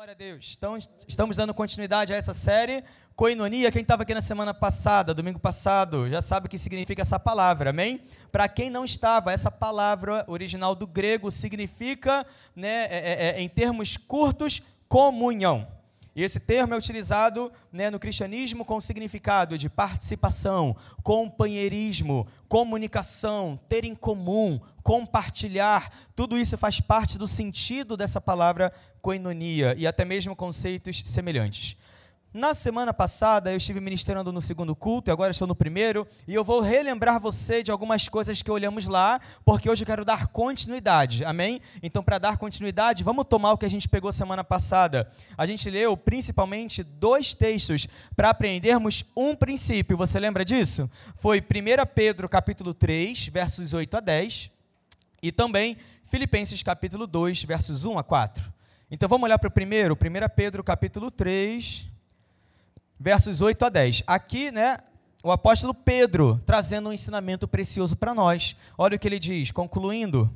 Glória a Deus. Então, estamos dando continuidade a essa série. Coinonia, quem estava aqui na semana passada, domingo passado, já sabe o que significa essa palavra, amém? Para quem não estava, essa palavra original do grego significa, né, é, é, é, em termos curtos, comunhão. E esse termo é utilizado né, no cristianismo com o significado de participação, companheirismo, comunicação, ter em comum, compartilhar. Tudo isso faz parte do sentido dessa palavra koinonia e até mesmo conceitos semelhantes. Na semana passada eu estive ministrando no segundo culto e agora estou no primeiro, e eu vou relembrar você de algumas coisas que olhamos lá, porque hoje eu quero dar continuidade, amém? Então, para dar continuidade, vamos tomar o que a gente pegou semana passada. A gente leu principalmente dois textos para aprendermos um princípio, você lembra disso? Foi 1 Pedro capítulo 3, versos 8 a 10, e também Filipenses capítulo 2, versos 1 a 4. Então vamos olhar para o primeiro, 1 Pedro capítulo 3, versos 8 a 10. Aqui, né, o apóstolo Pedro trazendo um ensinamento precioso para nós. Olha o que ele diz, concluindo: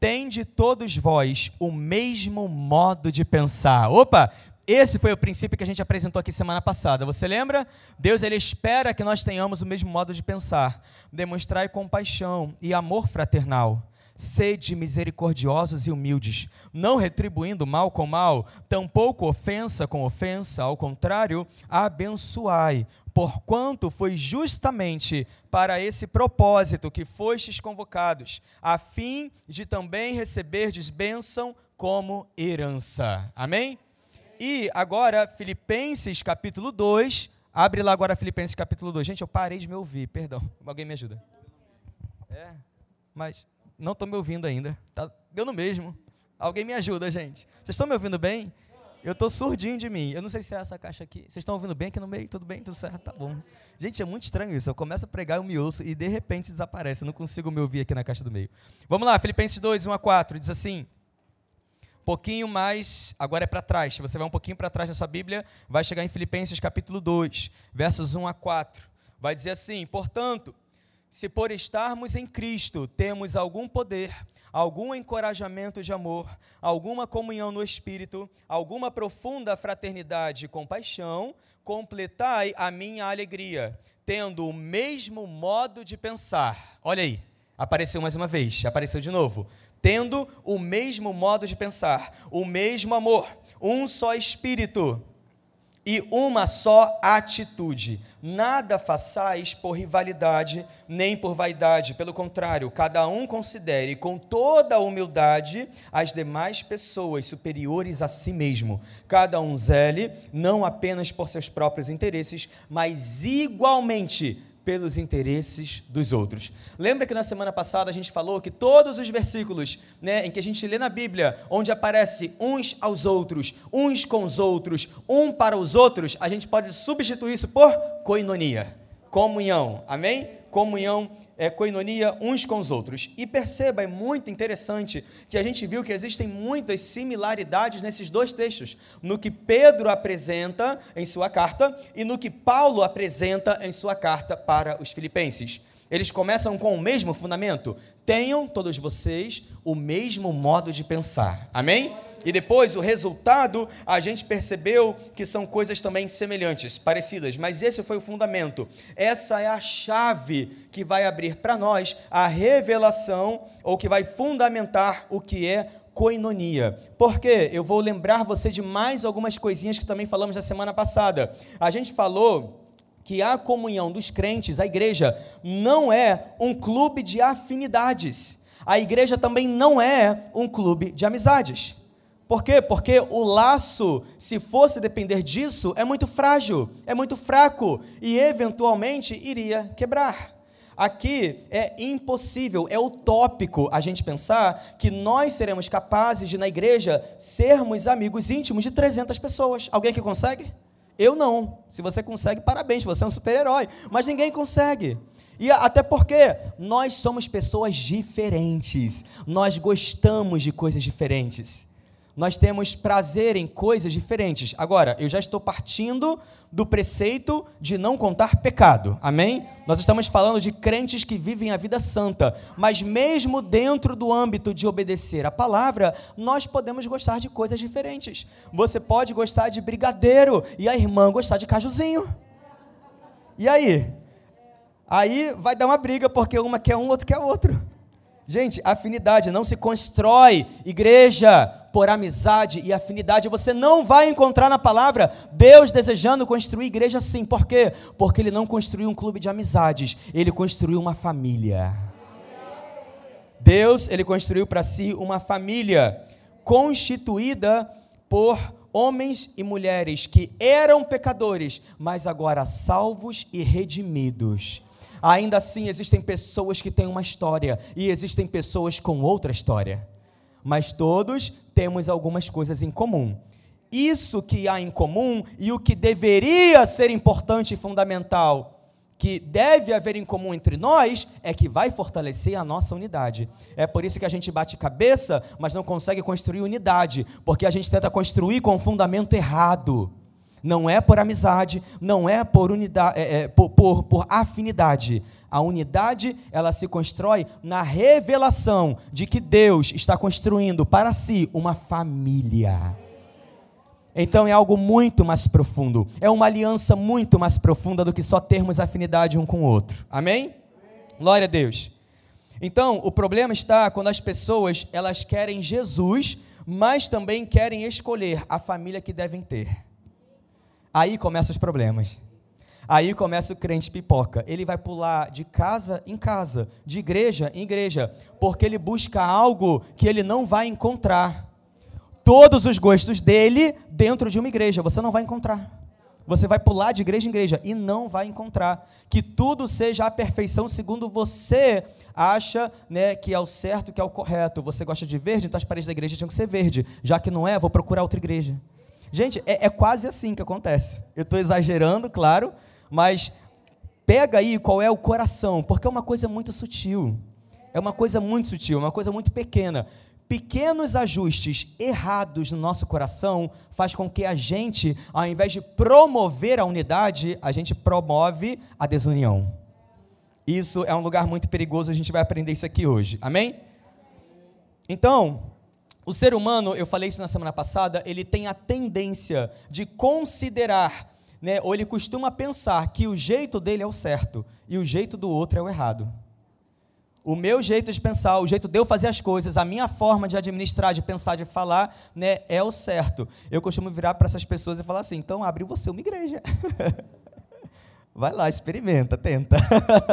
Tende todos vós o mesmo modo de pensar. Opa, esse foi o princípio que a gente apresentou aqui semana passada. Você lembra? Deus ele espera que nós tenhamos o mesmo modo de pensar, demonstrar compaixão e amor fraternal Sede misericordiosos e humildes, não retribuindo mal com mal, tampouco ofensa com ofensa, ao contrário, abençoai, porquanto foi justamente para esse propósito que fostes convocados, a fim de também receberdes bênção como herança. Amém? E agora, Filipenses capítulo 2, abre lá agora Filipenses capítulo 2. Gente, eu parei de me ouvir, perdão. Alguém me ajuda? É, mas não estou me ouvindo ainda. Tá dando mesmo. Alguém me ajuda, gente. Vocês estão me ouvindo bem? Eu estou surdinho de mim. Eu não sei se é essa caixa aqui. Vocês estão ouvindo bem aqui no meio? Tudo bem? Tudo certo? Tá bom. Gente, é muito estranho isso. Eu começo a pregar, eu me ouço e de repente desaparece. Eu não consigo me ouvir aqui na caixa do meio. Vamos lá, Filipenses 2, 1 a 4. Diz assim: pouquinho mais, agora é para trás. Você vai um pouquinho para trás na sua Bíblia, vai chegar em Filipenses capítulo 2, versos 1 a 4. Vai dizer assim: Portanto, se por estarmos em Cristo temos algum poder, algum encorajamento de amor, alguma comunhão no Espírito, alguma profunda fraternidade e compaixão, completai a minha alegria, tendo o mesmo modo de pensar. Olha aí, apareceu mais uma vez, apareceu de novo. Tendo o mesmo modo de pensar, o mesmo amor, um só Espírito e uma só atitude. Nada façais por rivalidade, nem por vaidade, pelo contrário, cada um considere com toda a humildade as demais pessoas superiores a si mesmo. Cada um zele, não apenas por seus próprios interesses, mas igualmente pelos interesses dos outros. Lembra que na semana passada a gente falou que todos os versículos né, em que a gente lê na Bíblia, onde aparece uns aos outros, uns com os outros, um para os outros, a gente pode substituir isso por coinonia, comunhão, amém? Comunhão é, coinonia uns com os outros. E perceba, é muito interessante que a gente viu que existem muitas similaridades nesses dois textos, no que Pedro apresenta em sua carta e no que Paulo apresenta em sua carta para os filipenses. Eles começam com o mesmo fundamento. Tenham todos vocês o mesmo modo de pensar. Amém? E depois, o resultado, a gente percebeu que são coisas também semelhantes, parecidas, mas esse foi o fundamento. Essa é a chave que vai abrir para nós a revelação, ou que vai fundamentar o que é coinonia. Porque eu vou lembrar você de mais algumas coisinhas que também falamos na semana passada. A gente falou que a comunhão dos crentes, a igreja, não é um clube de afinidades. A igreja também não é um clube de amizades. Por quê? Porque o laço, se fosse depender disso, é muito frágil, é muito fraco e eventualmente iria quebrar. Aqui é impossível, é utópico a gente pensar que nós seremos capazes de, na igreja, sermos amigos íntimos de 300 pessoas. Alguém que consegue? Eu não. Se você consegue, parabéns, você é um super-herói. Mas ninguém consegue. E até porque nós somos pessoas diferentes. Nós gostamos de coisas diferentes. Nós temos prazer em coisas diferentes. Agora, eu já estou partindo do preceito de não contar pecado. Amém? Nós estamos falando de crentes que vivem a vida santa, mas mesmo dentro do âmbito de obedecer a palavra, nós podemos gostar de coisas diferentes. Você pode gostar de brigadeiro e a irmã gostar de cajuzinho. E aí? Aí vai dar uma briga porque uma quer um, outro quer outro. Gente, afinidade não se constrói igreja por amizade e afinidade. Você não vai encontrar na palavra Deus desejando construir igreja assim. Por quê? Porque ele não construiu um clube de amizades, ele construiu uma família. Deus, ele construiu para si uma família constituída por homens e mulheres que eram pecadores, mas agora salvos e redimidos. Ainda assim, existem pessoas que têm uma história e existem pessoas com outra história. Mas todos temos algumas coisas em comum. Isso que há em comum e o que deveria ser importante e fundamental, que deve haver em comum entre nós, é que vai fortalecer a nossa unidade. É por isso que a gente bate cabeça, mas não consegue construir unidade, porque a gente tenta construir com fundamento errado. Não é por amizade, não é por unidade, é, é, por, por, por afinidade. A unidade, ela se constrói na revelação de que Deus está construindo para si uma família. Então é algo muito mais profundo. É uma aliança muito mais profunda do que só termos afinidade um com o outro. Amém? Glória a Deus. Então, o problema está quando as pessoas, elas querem Jesus, mas também querem escolher a família que devem ter. Aí começam os problemas. Aí começa o crente pipoca. Ele vai pular de casa em casa, de igreja em igreja, porque ele busca algo que ele não vai encontrar. Todos os gostos dele dentro de uma igreja, você não vai encontrar. Você vai pular de igreja em igreja e não vai encontrar. Que tudo seja a perfeição segundo você acha né, que é o certo, que é o correto. Você gosta de verde, então as paredes da igreja tinham que ser verde. Já que não é, vou procurar outra igreja. Gente, é, é quase assim que acontece. Eu estou exagerando, claro, mas pega aí qual é o coração, porque é uma coisa muito sutil. É uma coisa muito sutil, uma coisa muito pequena. Pequenos ajustes errados no nosso coração faz com que a gente, ao invés de promover a unidade, a gente promove a desunião. Isso é um lugar muito perigoso, a gente vai aprender isso aqui hoje. Amém? Então, o ser humano, eu falei isso na semana passada, ele tem a tendência de considerar, né, ou ele costuma pensar que o jeito dele é o certo e o jeito do outro é o errado. O meu jeito de pensar, o jeito de eu fazer as coisas, a minha forma de administrar, de pensar, de falar, né, é o certo. Eu costumo virar para essas pessoas e falar assim: então abre você uma igreja. vai lá, experimenta, tenta.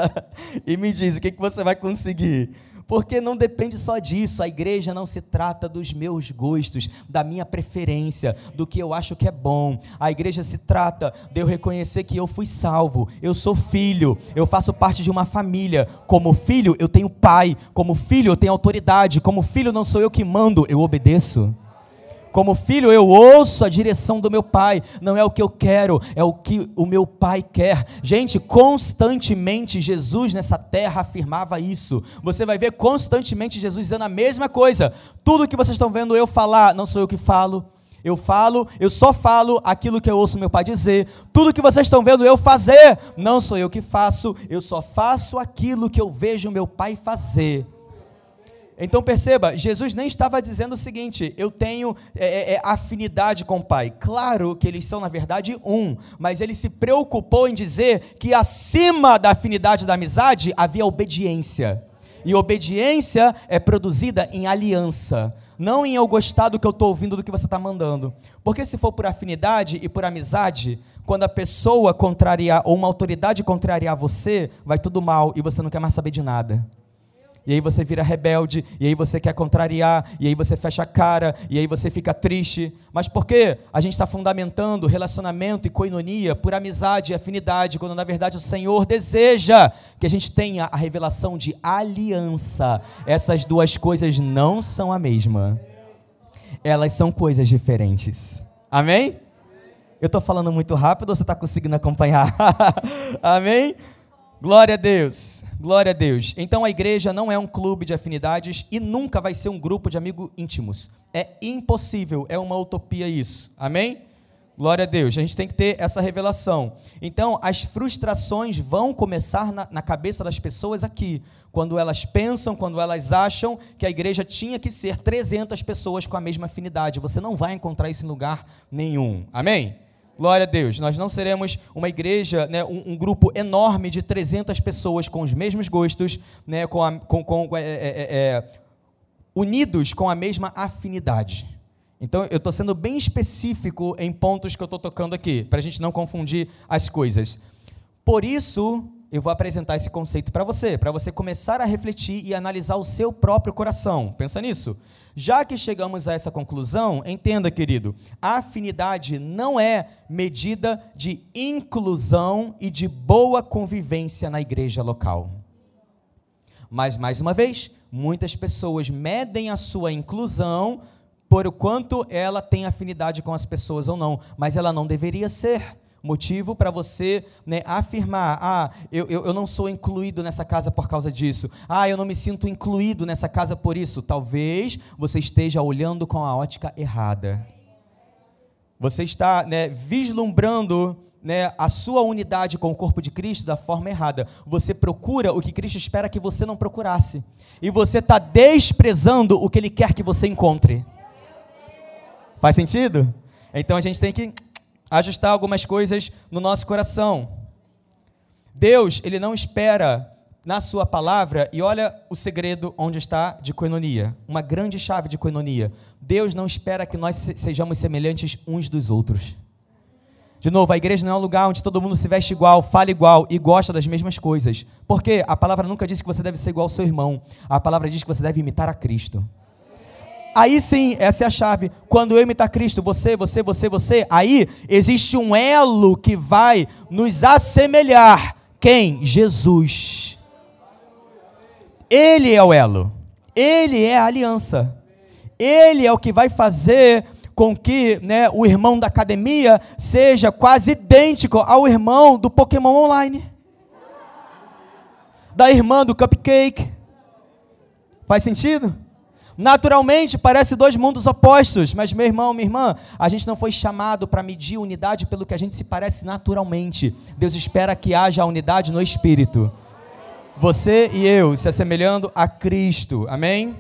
e me diz o que, que você vai conseguir porque não depende só disso. A igreja não se trata dos meus gostos, da minha preferência, do que eu acho que é bom. A igreja se trata de eu reconhecer que eu fui salvo, eu sou filho, eu faço parte de uma família. Como filho, eu tenho pai, como filho, eu tenho autoridade, como filho, não sou eu que mando, eu obedeço. Como filho, eu ouço a direção do meu pai. Não é o que eu quero, é o que o meu pai quer. Gente, constantemente Jesus nessa terra afirmava isso. Você vai ver constantemente Jesus dizendo a mesma coisa. Tudo que vocês estão vendo eu falar, não sou eu que falo. Eu falo, eu só falo aquilo que eu ouço meu pai dizer. Tudo que vocês estão vendo eu fazer, não sou eu que faço. Eu só faço aquilo que eu vejo meu pai fazer. Então perceba, Jesus nem estava dizendo o seguinte: eu tenho é, é, é, afinidade com o Pai. Claro que eles são, na verdade, um, mas ele se preocupou em dizer que acima da afinidade da amizade havia obediência. E obediência é produzida em aliança, não em eu gostar do que eu estou ouvindo, do que você está mandando. Porque se for por afinidade e por amizade, quando a pessoa contrariar, ou uma autoridade contrariar você, vai tudo mal e você não quer mais saber de nada e aí você vira rebelde, e aí você quer contrariar, e aí você fecha a cara, e aí você fica triste. Mas por quê? A gente está fundamentando relacionamento e coinonia por amizade e afinidade, quando na verdade o Senhor deseja que a gente tenha a revelação de aliança. Essas duas coisas não são a mesma, elas são coisas diferentes. Amém? Eu estou falando muito rápido ou você está conseguindo acompanhar? Amém? Glória a Deus. Glória a Deus. Então a igreja não é um clube de afinidades e nunca vai ser um grupo de amigos íntimos. É impossível, é uma utopia isso. Amém? Glória a Deus. A gente tem que ter essa revelação. Então, as frustrações vão começar na, na, cabeça das pessoas aqui, quando elas pensam, quando elas acham que a igreja tinha que ser 300 pessoas com a mesma afinidade. Você não vai encontrar isso em lugar nenhum. Amém? Glória a Deus. Nós não seremos uma igreja, né, um, um grupo enorme de 300 pessoas com os mesmos gostos, né, com, a, com, com é, é, é, é, unidos com a mesma afinidade. Então, eu estou sendo bem específico em pontos que eu estou tocando aqui, para a gente não confundir as coisas. Por isso, eu vou apresentar esse conceito para você, para você começar a refletir e analisar o seu próprio coração. Pensa nisso. Já que chegamos a essa conclusão, entenda, querido, a afinidade não é medida de inclusão e de boa convivência na igreja local. Mas, mais uma vez, muitas pessoas medem a sua inclusão por o quanto ela tem afinidade com as pessoas ou não, mas ela não deveria ser motivo para você né, afirmar: ah, eu, eu, eu, não sou incluído nessa casa por causa disso, ah, eu não me sinto incluído nessa casa por isso. Talvez você esteja olhando com a ótica errada. Você está né, vislumbrando né, a sua unidade com o corpo de Cristo da forma errada. Você procura o que Cristo espera que você não procurasse. E você está desprezando o que Ele quer que você encontre. Faz sentido? Então a gente tem que ajustar algumas coisas no nosso coração. Deus, ele não espera na sua palavra, e olha o segredo onde está de coinonia, uma grande chave de coinonia. Deus não espera que nós sejamos semelhantes uns dos outros. De novo, a igreja não é um lugar onde todo mundo se veste igual, fala igual e gosta das mesmas coisas. Porque a palavra nunca diz que você deve ser igual ao seu irmão. A palavra diz que você deve imitar a Cristo. Aí sim, essa é a chave. Quando eu imitar Cristo, você, você, você, você, aí existe um elo que vai nos assemelhar. Quem? Jesus. Ele é o elo. Ele é a aliança. Ele é o que vai fazer com que né, o irmão da academia seja quase idêntico ao irmão do Pokémon Online. Da irmã do Cupcake. Faz sentido? Naturalmente, parece dois mundos opostos, mas meu irmão, minha irmã, a gente não foi chamado para medir unidade pelo que a gente se parece naturalmente. Deus espera que haja unidade no espírito. Você e eu se assemelhando a Cristo. Amém?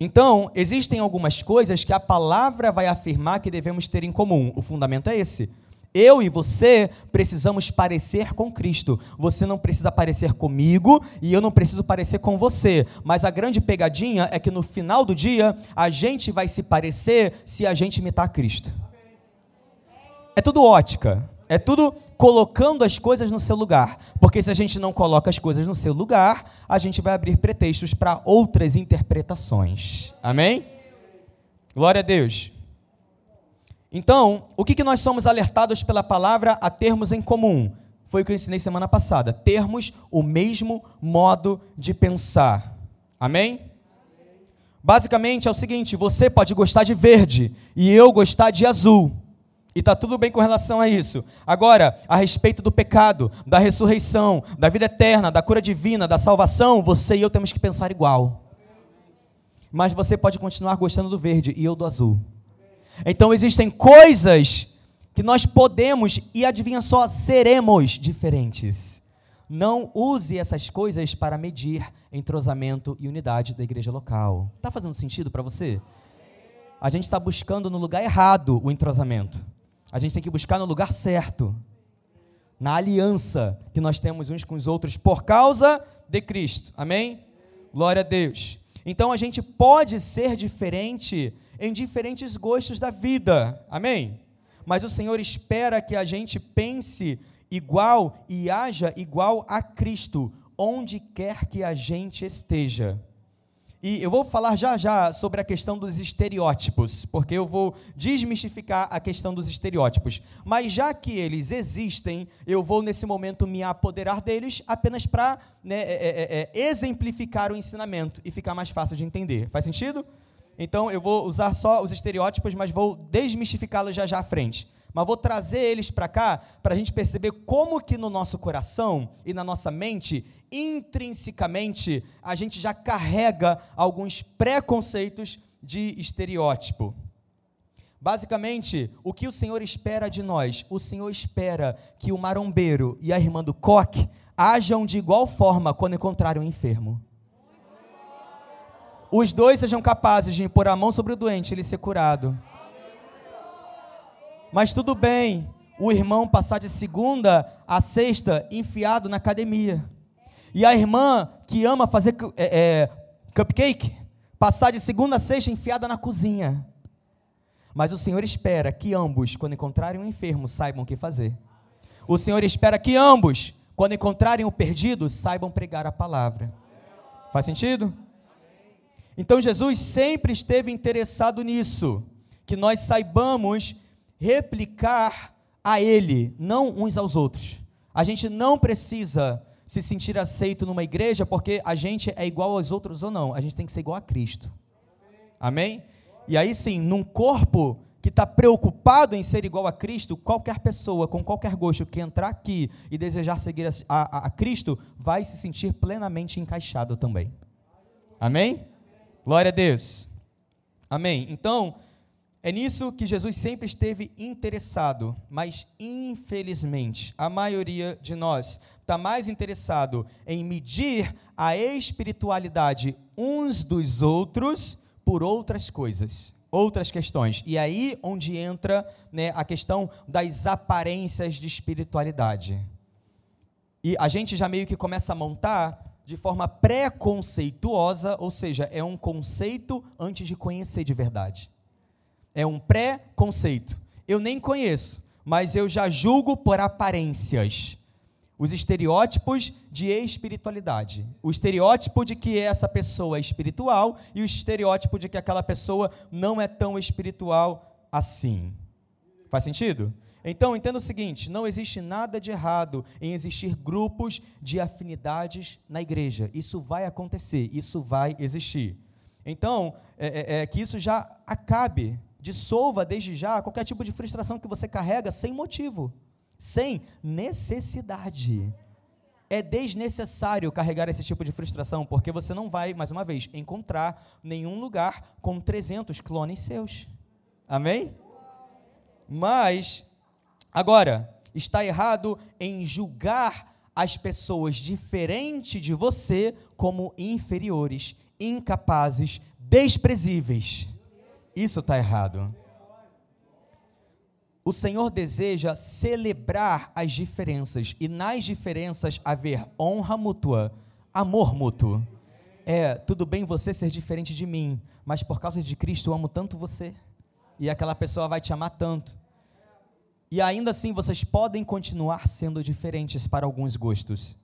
Então, existem algumas coisas que a palavra vai afirmar que devemos ter em comum. O fundamento é esse. Eu e você precisamos parecer com Cristo. Você não precisa parecer comigo e eu não preciso parecer com você. Mas a grande pegadinha é que no final do dia a gente vai se parecer se a gente imitar Cristo. É tudo ótica. É tudo colocando as coisas no seu lugar. Porque se a gente não coloca as coisas no seu lugar, a gente vai abrir pretextos para outras interpretações. Amém? Glória a Deus. Então, o que, que nós somos alertados pela palavra a termos em comum? Foi o que eu ensinei semana passada. Termos o mesmo modo de pensar. Amém? Basicamente é o seguinte: você pode gostar de verde e eu gostar de azul. E está tudo bem com relação a isso. Agora, a respeito do pecado, da ressurreição, da vida eterna, da cura divina, da salvação, você e eu temos que pensar igual. Mas você pode continuar gostando do verde e eu do azul. Então existem coisas que nós podemos e adivinha só, seremos diferentes. Não use essas coisas para medir entrosamento e unidade da igreja local. Está fazendo sentido para você? A gente está buscando no lugar errado o entrosamento. A gente tem que buscar no lugar certo. Na aliança que nós temos uns com os outros por causa de Cristo. Amém? Glória a Deus. Então a gente pode ser diferente em diferentes gostos da vida. Amém? Mas o Senhor espera que a gente pense igual e haja igual a Cristo, onde quer que a gente esteja. E eu vou falar já já sobre a questão dos estereótipos, porque eu vou desmistificar a questão dos estereótipos. Mas já que eles existem, eu vou nesse momento me apoderar deles apenas para né, é, é, é, exemplificar o ensinamento e ficar mais fácil de entender. Faz sentido? Então eu vou usar só os estereótipos, mas vou desmistificá-los já já à frente. mas vou trazer eles para cá para a gente perceber como que no nosso coração e na nossa mente, intrinsecamente, a gente já carrega alguns preconceitos de estereótipo. Basicamente, o que o Senhor espera de nós? O Senhor espera que o marombeiro e a irmã do coque hajam de igual forma quando encontrarem um enfermo. Os dois sejam capazes de pôr a mão sobre o doente e ele ser curado. Mas tudo bem o irmão passar de segunda a sexta enfiado na academia. E a irmã que ama fazer é, é, cupcake passar de segunda a sexta enfiada na cozinha. Mas o Senhor espera que ambos, quando encontrarem um enfermo, saibam o que fazer. O Senhor espera que ambos, quando encontrarem o perdido, saibam pregar a palavra. Faz sentido? Então Jesus sempre esteve interessado nisso, que nós saibamos replicar a Ele, não uns aos outros. A gente não precisa se sentir aceito numa igreja porque a gente é igual aos outros ou não. A gente tem que ser igual a Cristo. Amém? E aí sim, num corpo que está preocupado em ser igual a Cristo, qualquer pessoa com qualquer gosto que entrar aqui e desejar seguir a, a, a Cristo vai se sentir plenamente encaixado também. Amém? Glória a Deus. Amém. Então, é nisso que Jesus sempre esteve interessado, mas infelizmente a maioria de nós está mais interessado em medir a espiritualidade uns dos outros por outras coisas, outras questões. E aí onde entra né, a questão das aparências de espiritualidade. E a gente já meio que começa a montar de forma preconceituosa, ou seja, é um conceito antes de conhecer de verdade. É um pré-conceito. Eu nem conheço, mas eu já julgo por aparências. Os estereótipos de espiritualidade. O estereótipo de que essa pessoa é espiritual e o estereótipo de que aquela pessoa não é tão espiritual assim. Faz sentido? Então, entenda o seguinte: não existe nada de errado em existir grupos de afinidades na igreja. Isso vai acontecer, isso vai existir. Então, é, é, é que isso já acabe dissolva desde já qualquer tipo de frustração que você carrega sem motivo, sem necessidade. É desnecessário carregar esse tipo de frustração, porque você não vai, mais uma vez, encontrar nenhum lugar com 300 clones seus. Amém? Mas, agora, está errado em julgar as pessoas diferentes de você como inferiores, incapazes, desprezíveis. Isso está errado. O Senhor deseja celebrar as diferenças e nas diferenças haver honra mútua, amor mútuo. É, tudo bem você ser diferente de mim, mas por causa de Cristo eu amo tanto você. E aquela pessoa vai te amar tanto. E ainda assim vocês podem continuar sendo diferentes para alguns gostos,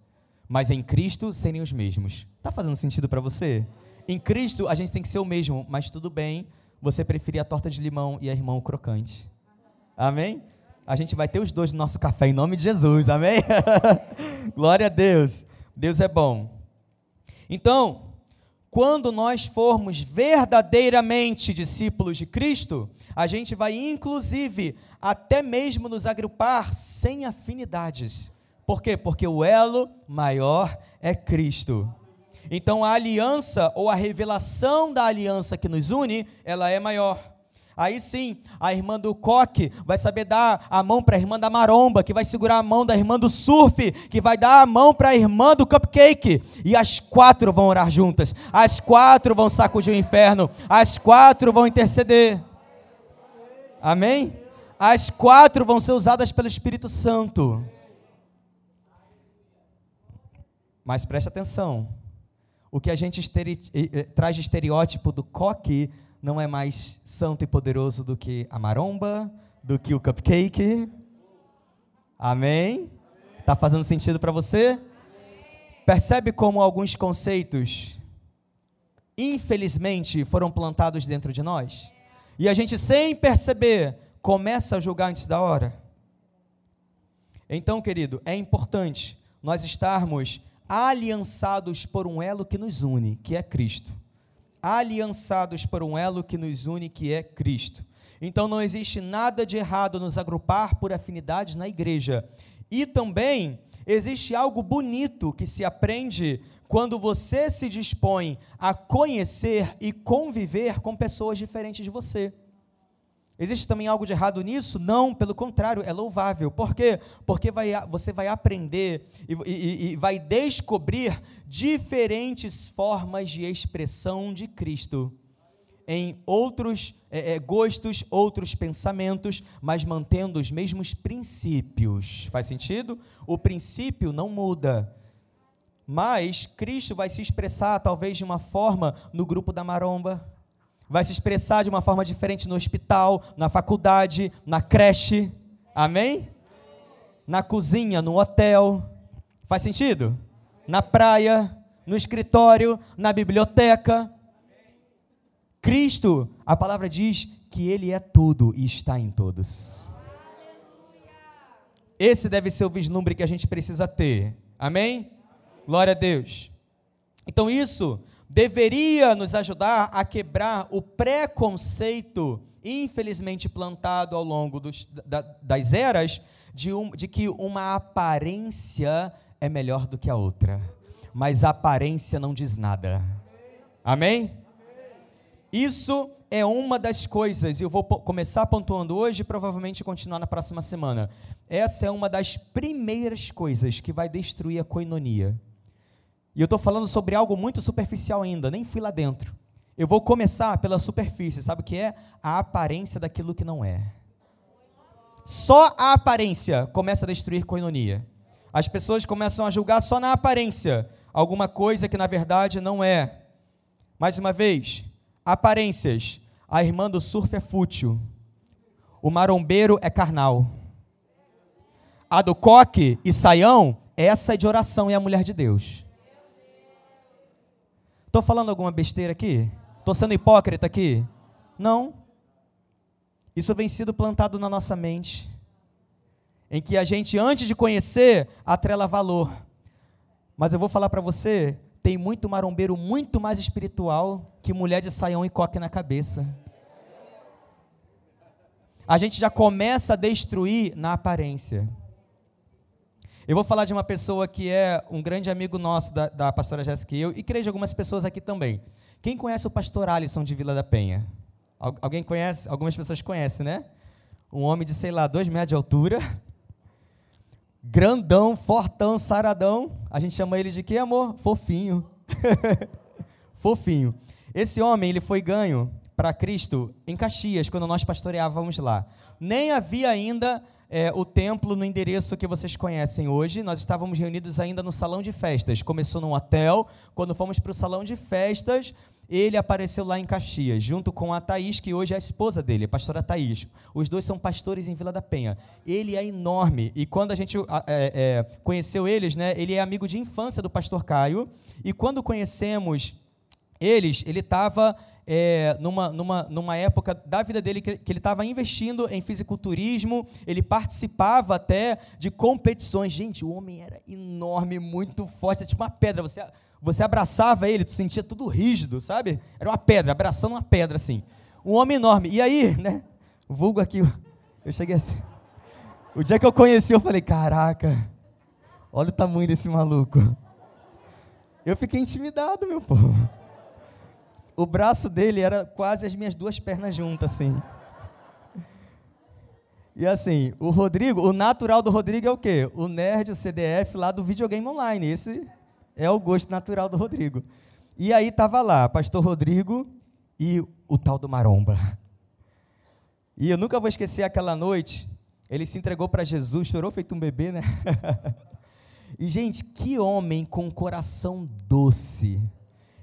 mas em Cristo serem os mesmos. Está fazendo sentido para você? Em Cristo a gente tem que ser o mesmo, mas tudo bem você preferir a torta de limão e a irmão crocante. Amém? A gente vai ter os dois no nosso café em nome de Jesus. Amém? Glória a Deus. Deus é bom. Então, quando nós formos verdadeiramente discípulos de Cristo, a gente vai inclusive até mesmo nos agrupar sem afinidades. Por quê? Porque o elo maior é Cristo. Então a aliança ou a revelação da aliança que nos une, ela é maior. Aí sim, a irmã do coque vai saber dar a mão para a irmã da maromba, que vai segurar a mão da irmã do surf, que vai dar a mão para a irmã do cupcake. E as quatro vão orar juntas. As quatro vão sacudir o inferno. As quatro vão interceder. Amém? As quatro vão ser usadas pelo Espírito Santo. Mas preste atenção o que a gente esteri, traz de estereótipo do coque não é mais santo e poderoso do que a maromba, do que o cupcake. Amém? Está fazendo sentido para você? Percebe como alguns conceitos, infelizmente, foram plantados dentro de nós? E a gente, sem perceber, começa a julgar antes da hora? Então, querido, é importante nós estarmos aliançados por um elo que nos une, que é Cristo. Aliançados por um elo que nos une, que é Cristo. Então não existe nada de errado nos agrupar por afinidades na igreja. E também existe algo bonito que se aprende quando você se dispõe a conhecer e conviver com pessoas diferentes de você. Existe também algo de errado nisso? Não, pelo contrário, é louvável. Por quê? Porque vai, você vai aprender e, e, e vai descobrir diferentes formas de expressão de Cristo em outros é, é, gostos, outros pensamentos, mas mantendo os mesmos princípios. Faz sentido? O princípio não muda. Mas Cristo vai se expressar talvez de uma forma no grupo da maromba, vai se expressar de uma forma diferente no hospital, na faculdade, na creche. Amém? Na cozinha, no hotel. Faz sentido? Na praia, no escritório, na biblioteca. Cristo, a palavra diz que Ele é tudo e está em todos. Esse deve ser o vislumbre que a gente precisa ter. Amém? Glória a Deus. Então, isso deveria nos ajudar a quebrar o preconceito, infelizmente plantado ao longo dos, da, das eras, de, um, de que uma aparência é melhor do que a outra. Mas a aparência não diz nada. Amém? Isso é uma das coisas, e eu vou começar pontuando hoje e provavelmente continuar na próxima semana. Essa é uma das primeiras coisas que vai destruir a coinonia. E eu estou falando sobre algo muito superficial ainda, nem fui lá dentro. Eu vou começar pela superfície, sabe o que é? A aparência daquilo que não é. Só a aparência começa a destruir coinonia. As pessoas começam a julgar só na aparência alguma coisa que na verdade não é. Mais uma vez, aparências. A irmã do surf é fútil. O marombeiro é carnal. A do coque e saião, essa é de oração e é a mulher de Deus. Estou falando alguma besteira aqui? Estou sendo hipócrita aqui? Não. Isso vem sido plantado na nossa mente, em que a gente, antes de conhecer, atrela valor. Mas eu vou falar para você: tem muito marombeiro muito mais espiritual que mulher de saião e coque na cabeça. A gente já começa a destruir na aparência. Eu vou falar de uma pessoa que é um grande amigo nosso, da, da pastora Jéssica e eu, e creio de algumas pessoas aqui também. Quem conhece o pastor Alisson de Vila da Penha? alguém conhece? Algumas pessoas conhecem, né? Um homem de, sei lá, dois metros de altura, grandão, fortão, saradão. A gente chama ele de quê, amor? Fofinho. Fofinho. Esse homem, ele foi ganho para Cristo em Caxias, quando nós pastoreávamos lá. Nem havia ainda é, o templo no endereço que vocês conhecem hoje. Nós estávamos reunidos ainda no salão de festas. Começou num hotel. Quando fomos para o salão de festas, ele apareceu lá em Caxias, junto com a Thaís, que hoje é a esposa dele, a pastora Thaís. Os dois são pastores em Vila da Penha. Ele é enorme. E quando a gente é, é, conheceu eles, né, ele é amigo de infância do pastor Caio. E quando conhecemos eles, ele estava é, numa, numa, numa época da vida dele que, que ele estava investindo em fisiculturismo, ele participava até de competições. Gente, o homem era enorme, muito forte, era tipo uma pedra. Você, você abraçava ele, tu sentia tudo rígido, sabe? Era uma pedra, abraçando uma pedra assim. Um homem enorme. E aí, né? Vulgo aqui, eu cheguei assim. O dia que eu conheci, eu falei: caraca, olha o tamanho desse maluco. Eu fiquei intimidado, meu povo o braço dele era quase as minhas duas pernas juntas, assim. E assim, o Rodrigo, o natural do Rodrigo é o quê? O nerd, o CDF lá do videogame online. Esse é o gosto natural do Rodrigo. E aí tava lá, pastor Rodrigo e o tal do Maromba. E eu nunca vou esquecer aquela noite, ele se entregou para Jesus, chorou feito um bebê, né? e gente, que homem com coração doce.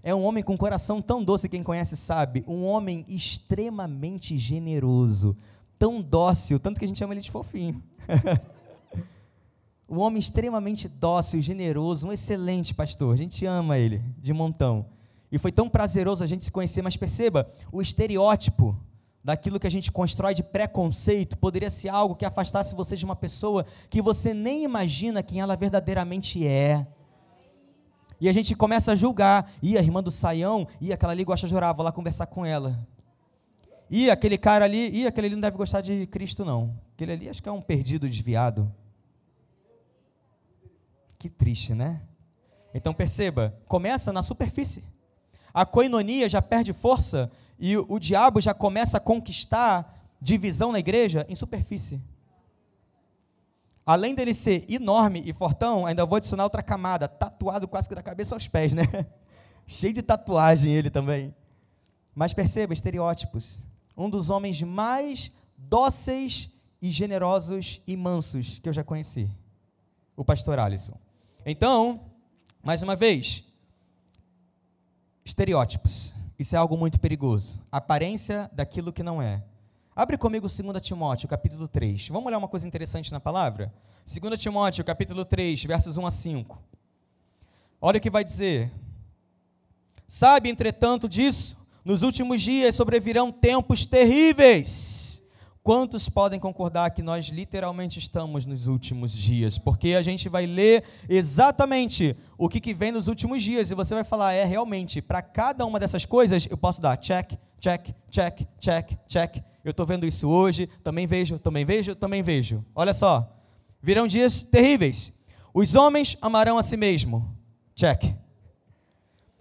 É um homem com coração tão doce, quem conhece sabe. Um homem extremamente generoso, tão dócil, tanto que a gente chama ele de fofinho. um homem extremamente dócil, generoso, um excelente pastor. A gente ama ele de montão. E foi tão prazeroso a gente se conhecer, mas perceba, o estereótipo daquilo que a gente constrói de preconceito poderia ser algo que afastasse você de uma pessoa que você nem imagina quem ela verdadeiramente é. E a gente começa a julgar. E a irmã do Saião, e aquela ali gosta de orar, vou lá conversar com ela. E aquele cara ali, e aquele ali não deve gostar de Cristo, não. Aquele ali acho que é um perdido desviado. Que triste, né? Então perceba, começa na superfície. A coinonia já perde força e o, o diabo já começa a conquistar divisão na igreja em superfície. Além dele ser enorme e fortão, ainda vou adicionar outra camada, tatuado quase que da cabeça aos pés, né? Cheio de tatuagem ele também. Mas perceba, estereótipos. Um dos homens mais dóceis e generosos e mansos que eu já conheci. O pastor Alisson. Então, mais uma vez, estereótipos. Isso é algo muito perigoso. Aparência daquilo que não é. Abre comigo 2 Timóteo, capítulo 3. Vamos olhar uma coisa interessante na palavra? 2 Timóteo, capítulo 3, versos 1 a 5. Olha o que vai dizer. Sabe, entretanto, disso, nos últimos dias sobrevirão tempos terríveis Quantos podem concordar que nós literalmente estamos nos últimos dias? Porque a gente vai ler exatamente o que, que vem nos últimos dias e você vai falar, é realmente, para cada uma dessas coisas eu posso dar check, check, check, check, check. Eu estou vendo isso hoje, também vejo, também vejo, também vejo. Olha só, virão dias terríveis. Os homens amarão a si mesmo, check.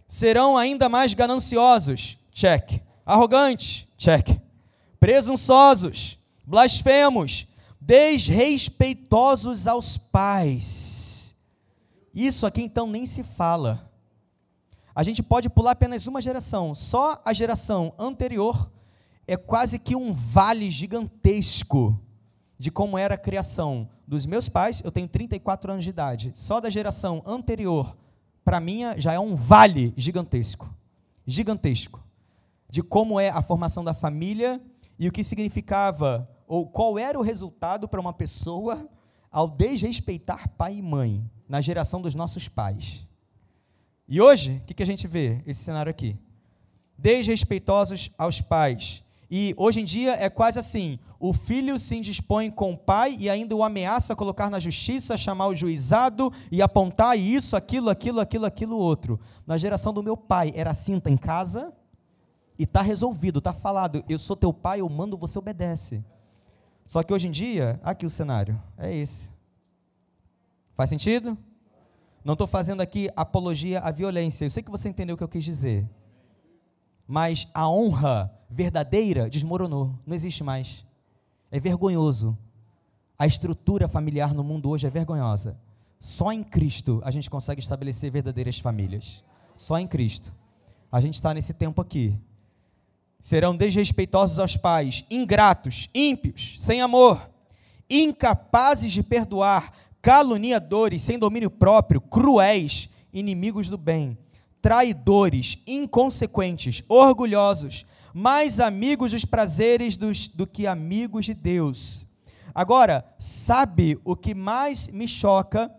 Serão ainda mais gananciosos, check. Arrogantes, check presunçosos, blasfemos, desrespeitosos aos pais. Isso aqui então nem se fala. A gente pode pular apenas uma geração, só a geração anterior é quase que um vale gigantesco de como era a criação dos meus pais. Eu tenho 34 anos de idade. Só da geração anterior para minha já é um vale gigantesco. Gigantesco. De como é a formação da família e o que significava, ou qual era o resultado para uma pessoa ao desrespeitar pai e mãe na geração dos nossos pais. E hoje, o que, que a gente vê? Esse cenário aqui. Desrespeitosos aos pais. E hoje em dia é quase assim: o filho se indispõe com o pai e ainda o ameaça colocar na justiça, chamar o juizado e apontar isso, aquilo, aquilo, aquilo, aquilo, outro. Na geração do meu pai, era cinta em casa, e está resolvido, está falado. Eu sou teu pai, eu mando, você obedece. Só que hoje em dia, aqui o cenário, é esse. Faz sentido? Não estou fazendo aqui apologia à violência. Eu sei que você entendeu o que eu quis dizer. Mas a honra verdadeira desmoronou. Não existe mais. É vergonhoso. A estrutura familiar no mundo hoje é vergonhosa. Só em Cristo a gente consegue estabelecer verdadeiras famílias. Só em Cristo. A gente está nesse tempo aqui serão desrespeitosos aos pais, ingratos, ímpios, sem amor, incapazes de perdoar, caluniadores, sem domínio próprio, cruéis, inimigos do bem, traidores, inconsequentes, orgulhosos, mais amigos dos prazeres dos, do que amigos de Deus. Agora, sabe o que mais me choca?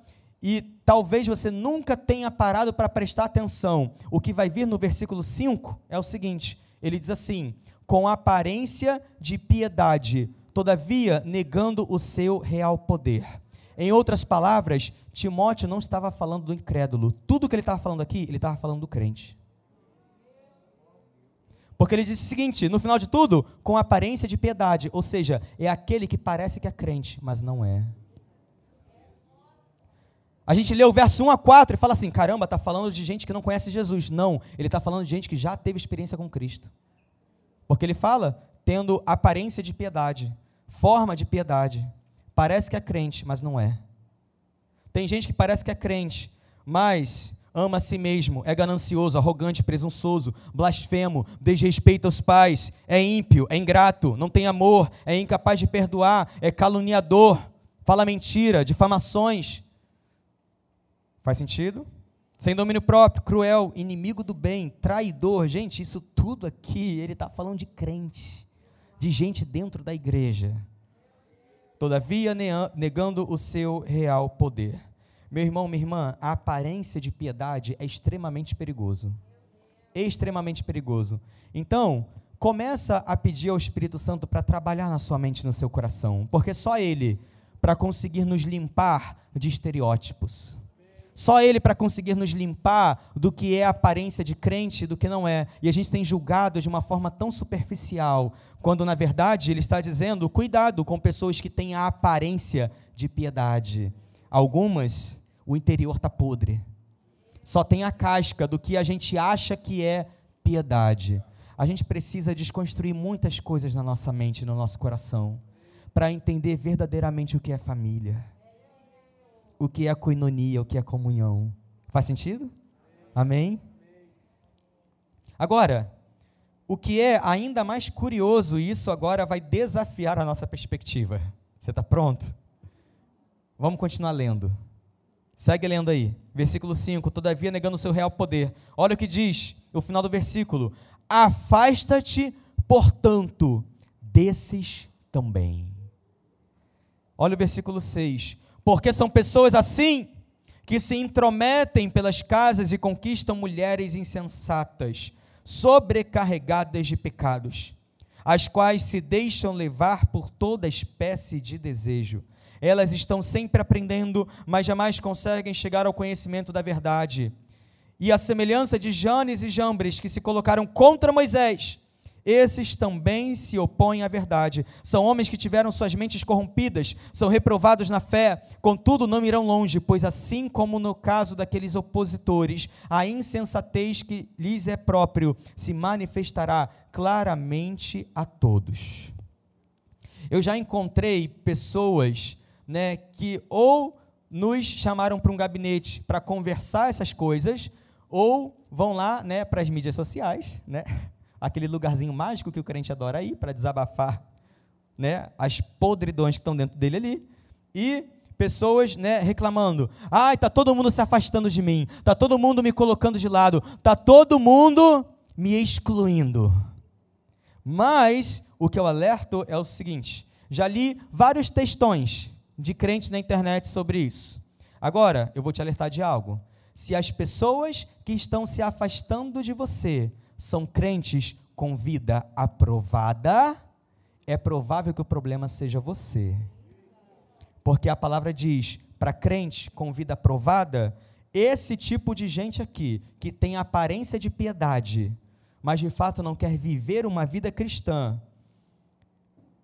E talvez você nunca tenha parado para prestar atenção. O que vai vir no versículo 5 é o seguinte: ele diz assim: com aparência de piedade, todavia negando o seu real poder. Em outras palavras, Timóteo não estava falando do incrédulo. Tudo que ele estava falando aqui, ele estava falando do crente. Porque ele disse o seguinte: no final de tudo, com aparência de piedade, ou seja, é aquele que parece que é crente, mas não é. A gente lê o verso 1 a 4 e fala assim: caramba, está falando de gente que não conhece Jesus. Não, ele está falando de gente que já teve experiência com Cristo. Porque ele fala tendo aparência de piedade, forma de piedade. Parece que é crente, mas não é. Tem gente que parece que é crente, mas ama a si mesmo, é ganancioso, arrogante, presunçoso, blasfemo, desrespeita os pais, é ímpio, é ingrato, não tem amor, é incapaz de perdoar, é caluniador, fala mentira, difamações Faz sentido? Sem domínio próprio, cruel, inimigo do bem, traidor. Gente, isso tudo aqui, ele está falando de crente, de gente dentro da igreja. Todavia, negando o seu real poder. Meu irmão, minha irmã, a aparência de piedade é extremamente perigoso. Extremamente perigoso. Então, começa a pedir ao Espírito Santo para trabalhar na sua mente no seu coração, porque só ele para conseguir nos limpar de estereótipos Só Ele para conseguir nos limpar do que é a aparência de crente e do que não é. E a gente tem julgado de uma forma tão superficial, quando na verdade Ele está dizendo: cuidado com pessoas que têm a aparência de piedade. Algumas, o interior está podre. Só tem a casca do que a gente acha que é piedade. A gente precisa desconstruir muitas coisas na nossa mente no nosso coração para entender verdadeiramente o que é família o que é coinonia, o que é comunhão. Faz sentido? Amém? Agora, o que é ainda mais curioso, e isso agora vai desafiar a nossa perspectiva. Você está pronto? Vamos continuar lendo. Segue lendo aí. Versículo 5: Todavia, negando o seu real poder. Olha o que diz o final do versículo: Afasta-te, portanto, desses também. Olha o versículo 6 porque são pessoas assim que se intrometem pelas casas e conquistam mulheres insensatas, sobrecarregadas de pecados, as quais se deixam levar por toda espécie de desejo. Elas estão sempre aprendendo, mas jamais conseguem chegar ao conhecimento da verdade. E a semelhança de Janes e Jambres, que se colocaram contra Moisés, esses também se opõem à verdade. São homens que tiveram suas mentes corrompidas, são reprovados na fé, contudo não irão longe, pois assim como no caso daqueles opositores, a insensatez que lhes é próprio se manifestará claramente a todos. Eu já encontrei pessoas, né, que ou nos chamaram para um gabinete para conversar essas coisas, ou vão lá, né, para as mídias sociais, né? aquele lugarzinho mágico que o crente adora ir para desabafar né, as podridões que estão dentro dele ali. E pessoas né, reclamando: ai, está todo mundo se afastando de mim, está todo mundo me colocando de lado, está todo mundo me excluindo. Mas o que eu alerto é o seguinte: já li vários textões de crentes na internet sobre isso. Agora, eu vou te alertar de algo. Se as pessoas que estão se afastando de você são crentes com vida aprovada, é provável que o problema seja você. Porque a palavra diz, para crente com vida aprovada, esse tipo de gente aqui, que tem aparência de piedade, mas de fato não quer viver uma vida cristã,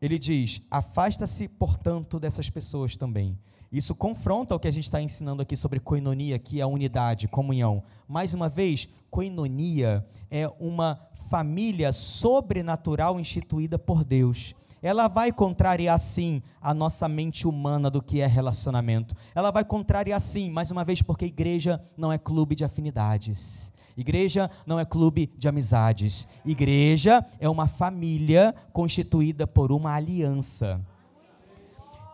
ele diz: afasta-se, portanto, dessas pessoas também. Isso confronta o que a gente está ensinando aqui sobre coinonia, que é a unidade, comunhão. Mais uma vez, coinonia é uma família sobrenatural instituída por Deus. Ela vai contrariar sim a nossa mente humana do que é relacionamento. Ela vai contrariar sim, mais uma vez, porque igreja não é clube de afinidades. Igreja não é clube de amizades. Igreja é uma família constituída por uma aliança.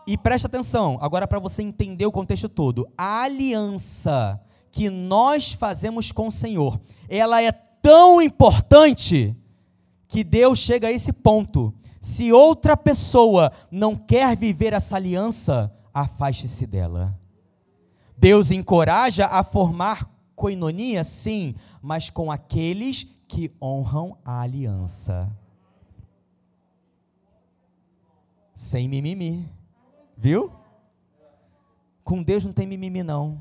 E preste atenção, agora para você entender o contexto todo. A aliança que nós fazemos com o Senhor, ela é tão importante que Deus chega a esse ponto. Se outra pessoa não quer viver essa aliança, afaste-se dela. Deus encoraja a formar coinonia, sim, mas com aqueles que honram a aliança. Sem mimimi. Viu? Com Deus não tem mimimi, não.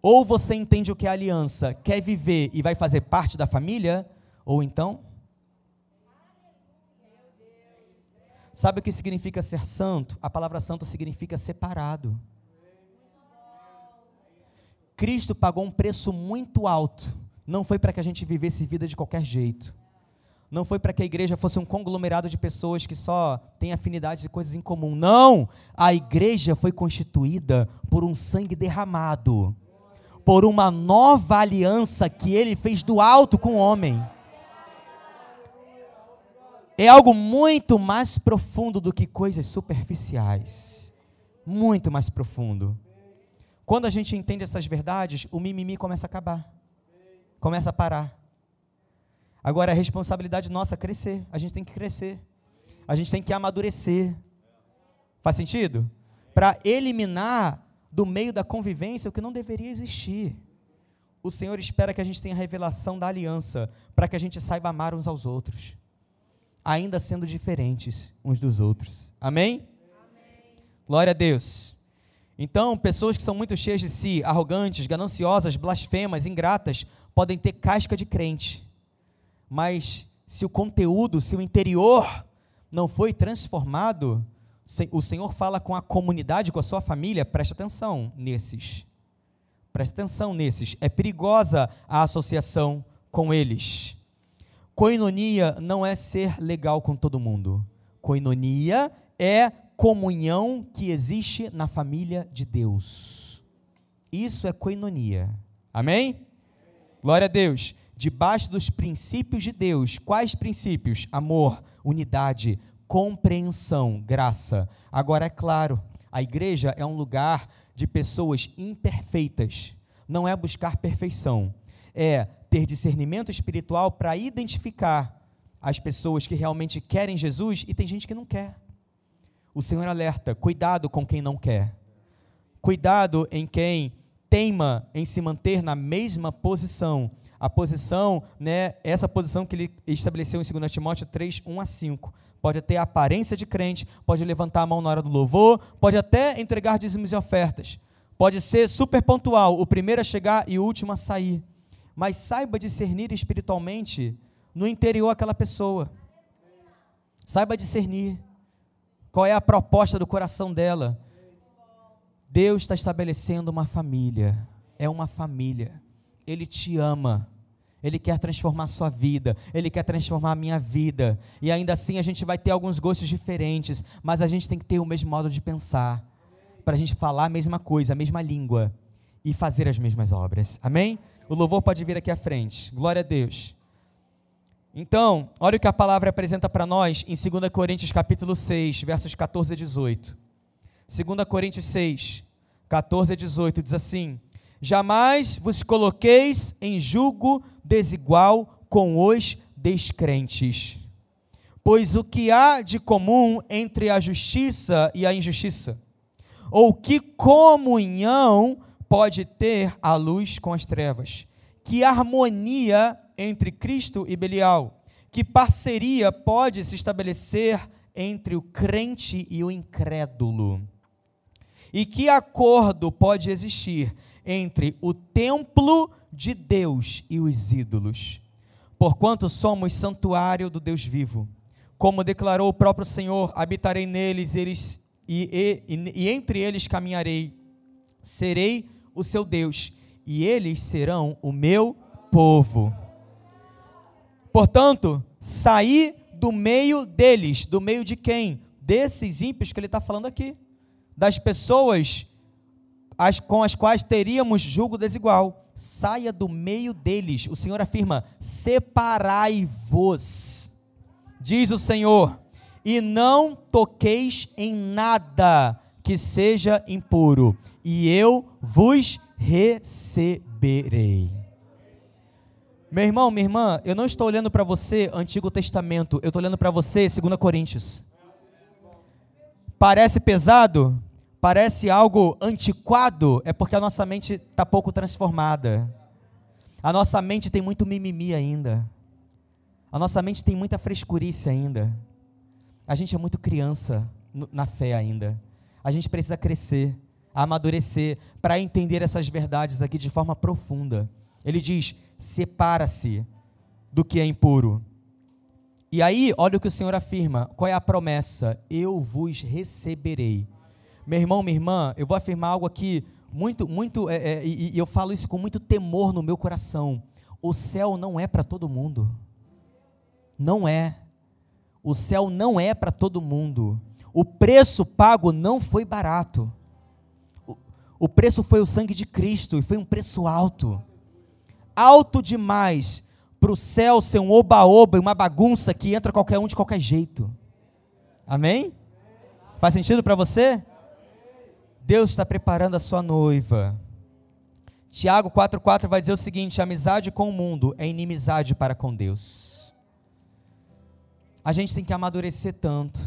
Ou você entende o que é aliança, quer viver e vai fazer parte da família, ou então. Sabe o que significa ser santo? A palavra santo significa separado. Cristo pagou um preço muito alto. Não foi para que a gente vivesse vida de qualquer jeito. Não foi para que a igreja fosse um conglomerado de pessoas que só têm afinidades e coisas em comum. Não! A igreja foi constituída por um sangue derramado por uma nova aliança que ele fez do alto com o homem. É algo muito mais profundo do que coisas superficiais. Muito mais profundo. Quando a gente entende essas verdades, o mimimi começa a acabar. Começa a parar. Agora a responsabilidade nossa é crescer. A gente tem que crescer. A gente tem que amadurecer. Faz sentido? Para eliminar do meio da convivência o que não deveria existir. O Senhor espera que a gente tenha a revelação da aliança, para que a gente saiba amar uns aos outros, ainda sendo diferentes uns dos outros. Amém? Amém? Glória a Deus. Então, pessoas que são muito cheias de si, arrogantes, gananciosas, blasfemas, ingratas, podem ter casca de crente. Mas se o conteúdo, se o interior não foi transformado, o Senhor fala com a comunidade, com a sua família, preste atenção nesses. Preste atenção nesses. É perigosa a associação com eles. Coinonia não é ser legal com todo mundo. Coinonia é comunhão que existe na família de Deus. Isso é coinonia. Amém? Glória a Deus. Debaixo dos princípios de Deus. Quais princípios? Amor, unidade, compreensão, graça. Agora é claro, a igreja é um lugar de pessoas imperfeitas. Não é buscar perfeição, é ter discernimento espiritual para identificar as pessoas que realmente querem Jesus e tem gente que não quer o Senhor alerta: cuidado com quem não quer. Cuidado em quem teima em se manter na mesma posição. A posição, né, essa posição que ele estabeleceu em 2 Timóteo 3, 1 a 5. Pode ter aparência de crente, pode levantar a mão na hora do louvor, pode até entregar dízimos e ofertas. Pode ser super pontual, o primeiro a chegar e o último a sair. Mas saiba discernir espiritualmente no interior aquela pessoa. Saiba discernir. Qual é a proposta do coração dela? Deus está estabelecendo uma família. É uma família. Ele te ama. Ele quer transformar a sua vida, Ele quer transformar a minha vida. E ainda assim a gente vai ter alguns gostos diferentes, mas a gente tem que ter o mesmo modo de pensar, para a gente falar a mesma coisa, a mesma língua e fazer as mesmas obras. Amém? O louvor pode vir aqui à frente. Glória a Deus. Então, olha o que a palavra apresenta para nós em 2 Coríntios capítulo 6, versos 14 a 18. 2 Coríntios 6, 14 a 18 diz assim: Jamais vos coloqueis em julgo desigual com os descrentes. Pois o que há de comum entre a justiça e a injustiça? Ou que comunhão pode ter a luz com as trevas? Que harmonia entre Cristo e Belial? Que parceria pode se estabelecer entre o crente e o incrédulo? E que acordo pode existir entre o templo de Deus e os ídolos? Porquanto somos santuário do Deus vivo. Como declarou o próprio Senhor, habitarei neles eles, e, e, e entre eles caminharei. Serei o seu Deus, e eles serão o meu povo. Portanto, sair do meio deles, do meio de quem? Desses ímpios que ele está falando aqui, das pessoas as, com as quais teríamos julgo desigual. Saia do meio deles. O Senhor afirma: separai-vos, diz o Senhor, e não toqueis em nada que seja impuro, e eu vos receberei. Meu irmão, minha irmã, eu não estou olhando para você Antigo Testamento, eu estou olhando para você 2 Coríntios. Parece pesado? Parece algo antiquado? É porque a nossa mente está pouco transformada. A nossa mente tem muito mimimi ainda. A nossa mente tem muita frescurice ainda. A gente é muito criança na fé ainda. A gente precisa crescer, amadurecer, para entender essas verdades aqui de forma profunda. Ele diz: separa-se do que é impuro. E aí, olha o que o Senhor afirma: qual é a promessa? Eu vos receberei. Meu irmão, minha irmã, eu vou afirmar algo aqui muito, muito, é, é, e, e eu falo isso com muito temor no meu coração. O céu não é para todo mundo. Não é. O céu não é para todo mundo. O preço pago não foi barato. O, o preço foi o sangue de Cristo e foi um preço alto alto demais para o céu ser um oba-oba uma bagunça que entra qualquer um de qualquer jeito. Amém? Faz sentido para você? Deus está preparando a sua noiva. Tiago 4,4 vai dizer o seguinte: amizade com o mundo é inimizade para com Deus. A gente tem que amadurecer tanto,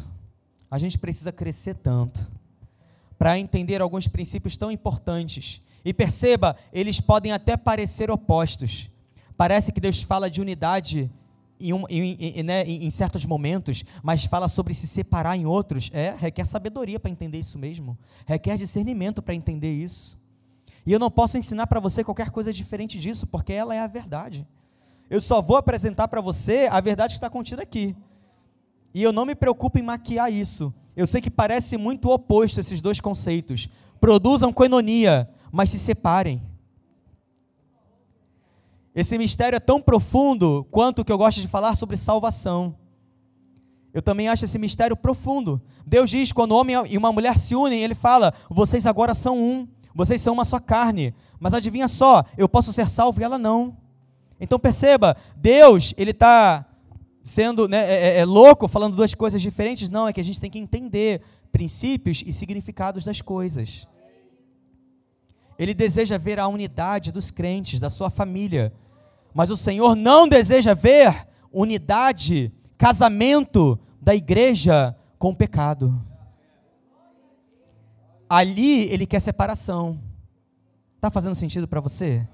a gente precisa crescer tanto, para entender alguns princípios tão importantes e perceba, eles podem até parecer opostos. Parece que Deus fala de unidade em, um, em, em, né, em, certos momentos, mas fala sobre se separar em outros. É, requer sabedoria para entender isso mesmo. Requer discernimento para entender isso. E eu não posso ensinar para você qualquer coisa diferente disso, porque ela é a verdade. Eu só vou apresentar para você a verdade que está contida aqui. E eu não me preocupo em maquiar isso. Eu sei que parece muito oposto esses dois conceitos. Produzam coinonia, mas se separem. Esse mistério é tão profundo quanto o que eu gosto de falar sobre salvação. Eu também acho esse mistério profundo. Deus diz: quando um homem e uma mulher se unem, ele fala: vocês agora são um, vocês são uma só carne. Mas adivinha só, eu posso ser salvo e ela não. Então perceba, Deus, ele está sendo né, é, é, é louco falando duas coisas diferentes? Não, é que a gente tem que entender princípios e significados das coisas. Ele deseja ver a unidade dos crentes, da sua família. Mas o Senhor não deseja ver unidade, casamento da igreja com o pecado. Ali ele quer separação. Está fazendo sentido para você?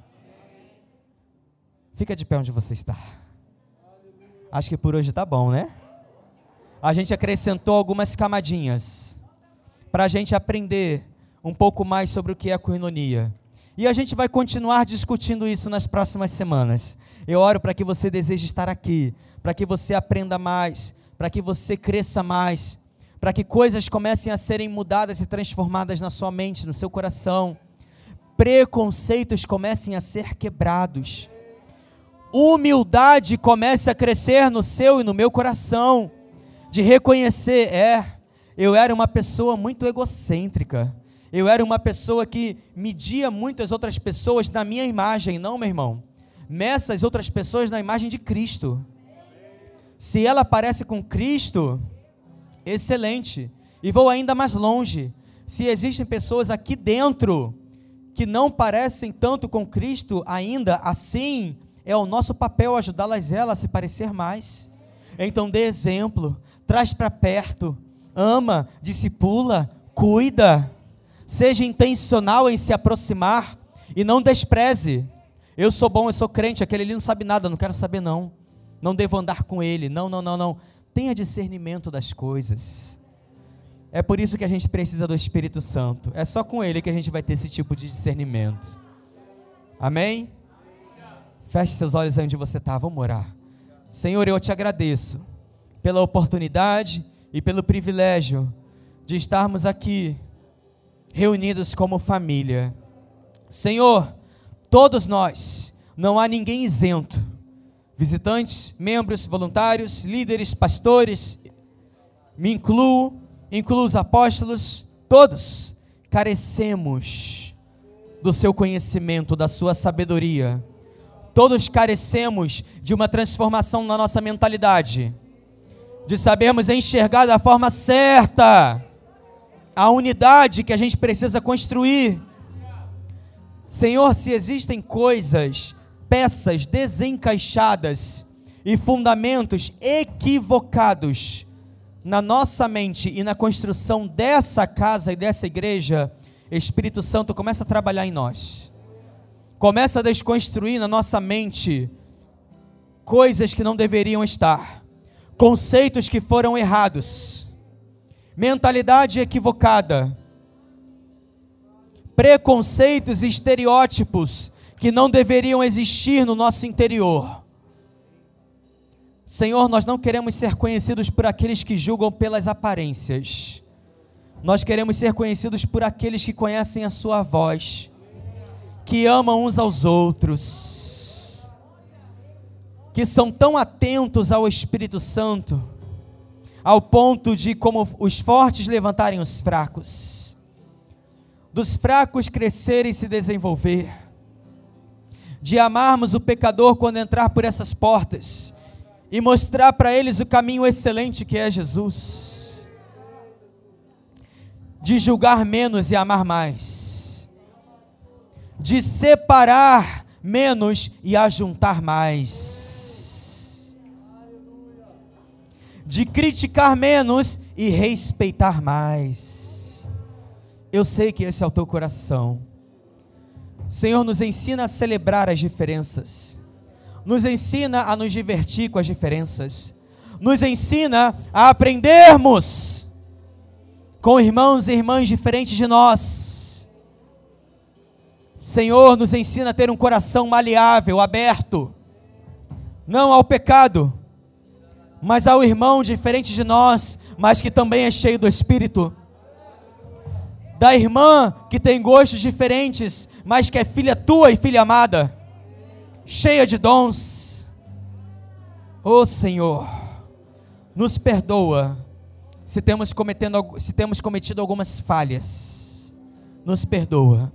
Fica de pé onde você está. Acho que por hoje está bom, né? A gente acrescentou algumas camadinhas para a gente aprender um pouco mais sobre o que é a coinonia. E a gente vai continuar discutindo isso nas próximas semanas. Eu oro para que você deseje estar aqui, para que você aprenda mais, para que você cresça mais, para que coisas comecem a serem mudadas e transformadas na sua mente, no seu coração. Preconceitos comecem a ser quebrados. Humildade comece a crescer no seu e no meu coração, de reconhecer, é, eu era uma pessoa muito egocêntrica eu era uma pessoa que media muitas outras pessoas na minha imagem, não, meu irmão. Meça as outras pessoas na imagem de Cristo. Se ela parece com Cristo, excelente. E vou ainda mais longe. Se existem pessoas aqui dentro que não parecem tanto com Cristo ainda, assim é o nosso papel ajudá-las a se parecer mais. Então dê exemplo, traz para perto, ama, discipula, cuida. Seja intencional em se aproximar e não despreze. Eu sou bom, eu sou crente, aquele ali não sabe nada, não quero saber não. Não devo andar com ele. Não, não, não, não. Tenha discernimento das coisas. É por isso que a gente precisa do Espírito Santo. É só com ele que a gente vai ter esse tipo de discernimento. Amém? Feche seus olhos onde você está. Vamos orar. Senhor, eu te agradeço pela oportunidade e pelo privilégio de estarmos aqui reunidos como família. Senhor, todos nós, não há ninguém isento. Visitantes, membros, voluntários, líderes, pastores, me incluo, incluo os apóstolos, todos carecemos do seu conhecimento, da sua sabedoria. Todos carecemos de uma transformação na nossa mentalidade, de sabermos enxergar da forma certa a unidade que a gente precisa construir. Senhor, se existem coisas, peças desencaixadas e fundamentos equivocados na nossa mente e na construção dessa casa e dessa igreja, Espírito Santo começa a trabalhar em nós. Começa a desconstruir na nossa mente coisas que não deveriam estar, conceitos que foram errados mentalidade equivocada, preconceitos e estereótipos que não deveriam existir no nosso interior. Senhor, nós não queremos ser conhecidos por aqueles que julgam pelas aparências. Nós queremos ser conhecidos por aqueles que conhecem a Sua voz, que amam uns aos outros, que são tão atentos ao Espírito Santo ao ponto de, como os fortes levantarem os fracos, dos fracos crescerem e se desenvolver, de amarmos o pecador quando entrar por essas portas. E mostrar para eles o caminho excelente que é Jesus, de julgar menos e amar mais, de separar menos e ajuntar mais de criticar menos e respeitar mais. Eu sei que esse é o teu coração. Senhor, nos ensina a celebrar as diferenças, nos ensina a nos divertir com as diferenças, nos ensina a aprendermos com irmãos e irmãs diferentes de nós. Senhor, nos ensina a ter um coração maleável, aberto, não ao pecado, mas ao irmão diferente de nós, mas que também é cheio do Espírito. Da irmã que tem gostos diferentes, mas que é filha tua e filha amada, cheia de dons. Oh Senhor, nos perdoa se temos, cometendo, se temos cometido algumas falhas. Nos perdoa.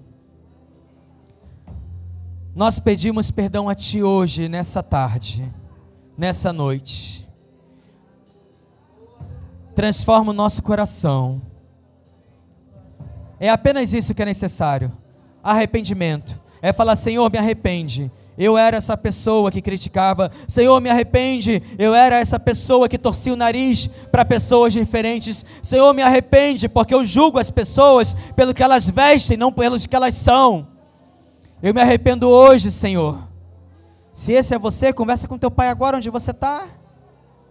Nós pedimos perdão a Ti hoje, nessa tarde, nessa noite transforma o nosso coração. É apenas isso que é necessário: arrependimento. É falar, Senhor, me arrepende. Eu era essa pessoa que criticava. Senhor, me arrepende. Eu era essa pessoa que torcia o nariz para pessoas diferentes. Senhor, me arrepende, porque eu julgo as pessoas pelo que elas vestem, não pelo que elas são. Eu me arrependo hoje, Senhor. Se esse é você, conversa com teu pai agora onde você está.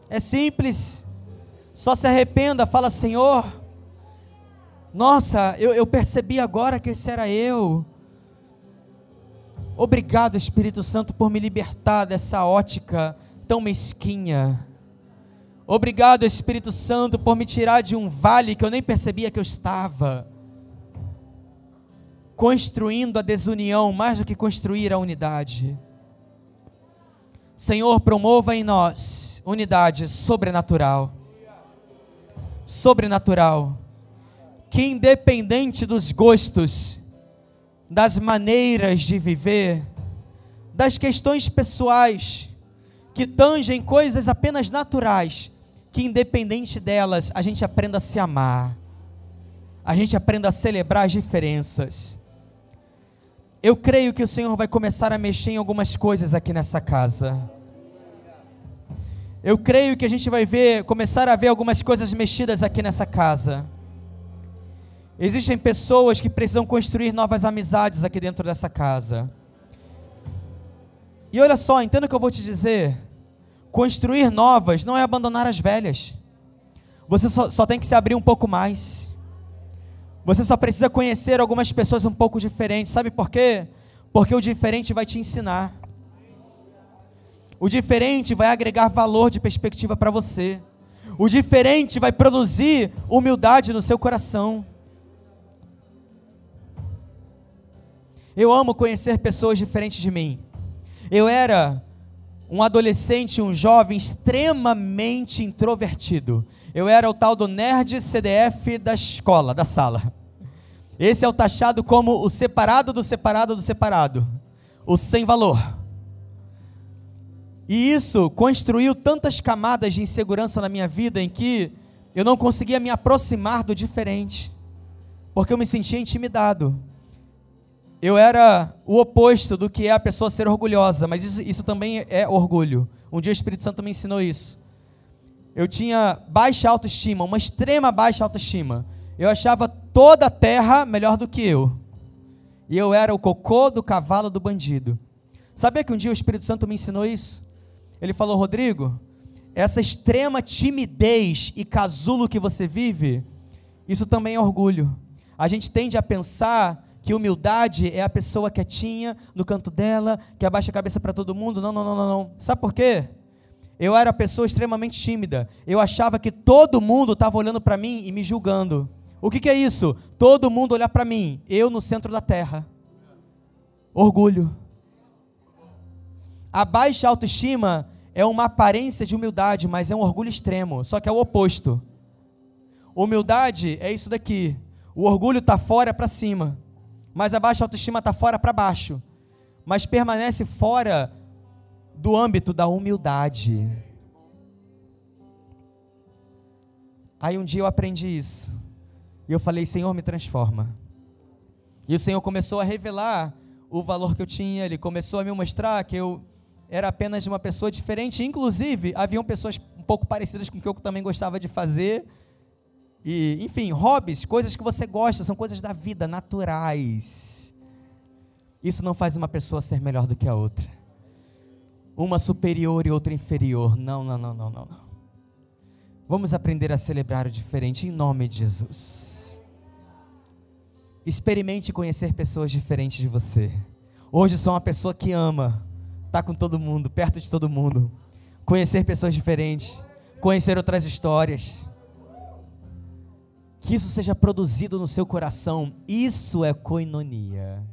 É simples. Só se arrependa, fala, Senhor, nossa, eu, eu percebi agora que esse era eu. Obrigado, Espírito Santo, por me libertar dessa ótica tão mesquinha. Obrigado, Espírito Santo, por me tirar de um vale que eu nem percebia que eu estava. Construindo a desunião mais do que construir a unidade. Senhor, promova em nós unidade sobrenatural sobrenatural, que independente dos gostos, das maneiras de viver, das questões pessoais, que tangem coisas apenas naturais, que independente delas, a gente aprenda a se amar, a gente aprenda a celebrar as diferenças. Eu creio que o Senhor vai começar a mexer em algumas coisas aqui nessa casa. Eu creio que a gente vai ver, começar a ver algumas coisas mexidas aqui nessa casa. Existem pessoas que precisam construir novas amizades aqui dentro dessa casa. E olha só, entenda o que eu vou te dizer. Construir novas não é abandonar as velhas. Você só, só tem que se abrir um pouco mais. Você só precisa conhecer algumas pessoas um pouco diferentes. Sabe por quê? Porque o diferente vai te ensinar. O diferente vai agregar valor de perspectiva para você. O diferente vai produzir humildade no seu coração. Eu amo conhecer pessoas diferentes de mim. Eu era um adolescente, um jovem extremamente introvertido. Eu era o tal do nerd CDF da escola, da sala. Esse é o taxado como o separado do separado do separado. O sem valor. E isso construiu tantas camadas de insegurança na minha vida em que eu não conseguia me aproximar do diferente, porque eu me sentia intimidado. Eu era o oposto do que é a pessoa ser orgulhosa, mas isso, isso também é orgulho. Um dia o Espírito Santo me ensinou isso. Eu tinha baixa autoestima, uma extrema baixa autoestima. Eu achava toda a terra melhor do que eu. E eu era o cocô do cavalo do bandido. Sabia que um dia o Espírito Santo me ensinou isso? Ele falou: Rodrigo, essa extrema timidez e casulo que você vive, isso também é orgulho. A gente tende a pensar que humildade é a pessoa quietinha no canto dela, que abaixa a cabeça para todo mundo. Não, não, não, não. Sabe por quê? Eu era pessoa extremamente tímida. Eu achava que todo mundo estava olhando para mim e me julgando. O que, que é isso? Todo mundo olhar para mim, eu no centro da terra. Orgulho. A baixa autoestima é uma aparência de humildade, mas é um orgulho extremo, só que é o oposto. Humildade é isso daqui. O orgulho está fora para cima, mas a baixa autoestima está fora para baixo, mas permanece fora do âmbito da humildade. Aí um dia eu aprendi isso. E eu falei, Senhor, me transforma. E o Senhor começou a revelar o valor que eu tinha, Ele começou a me mostrar que eu era apenas uma pessoa diferente. Inclusive, haviam pessoas um pouco parecidas com o que eu também gostava de fazer. E, enfim, hobbies, coisas que você gosta, são coisas da vida, naturais. Isso não faz uma pessoa ser melhor do que a outra. uma superior e outra inferior. Não, não, não, não, não. Vamos aprender a celebrar o diferente em nome de Jesus. Experimente conhecer pessoas diferentes de você. Hoje sou uma pessoa que ama estar com todo mundo, perto de todo mundo. Conhecer pessoas diferentes, conhecer outras histórias. Que isso seja produzido no seu coração. Isso é coinonia.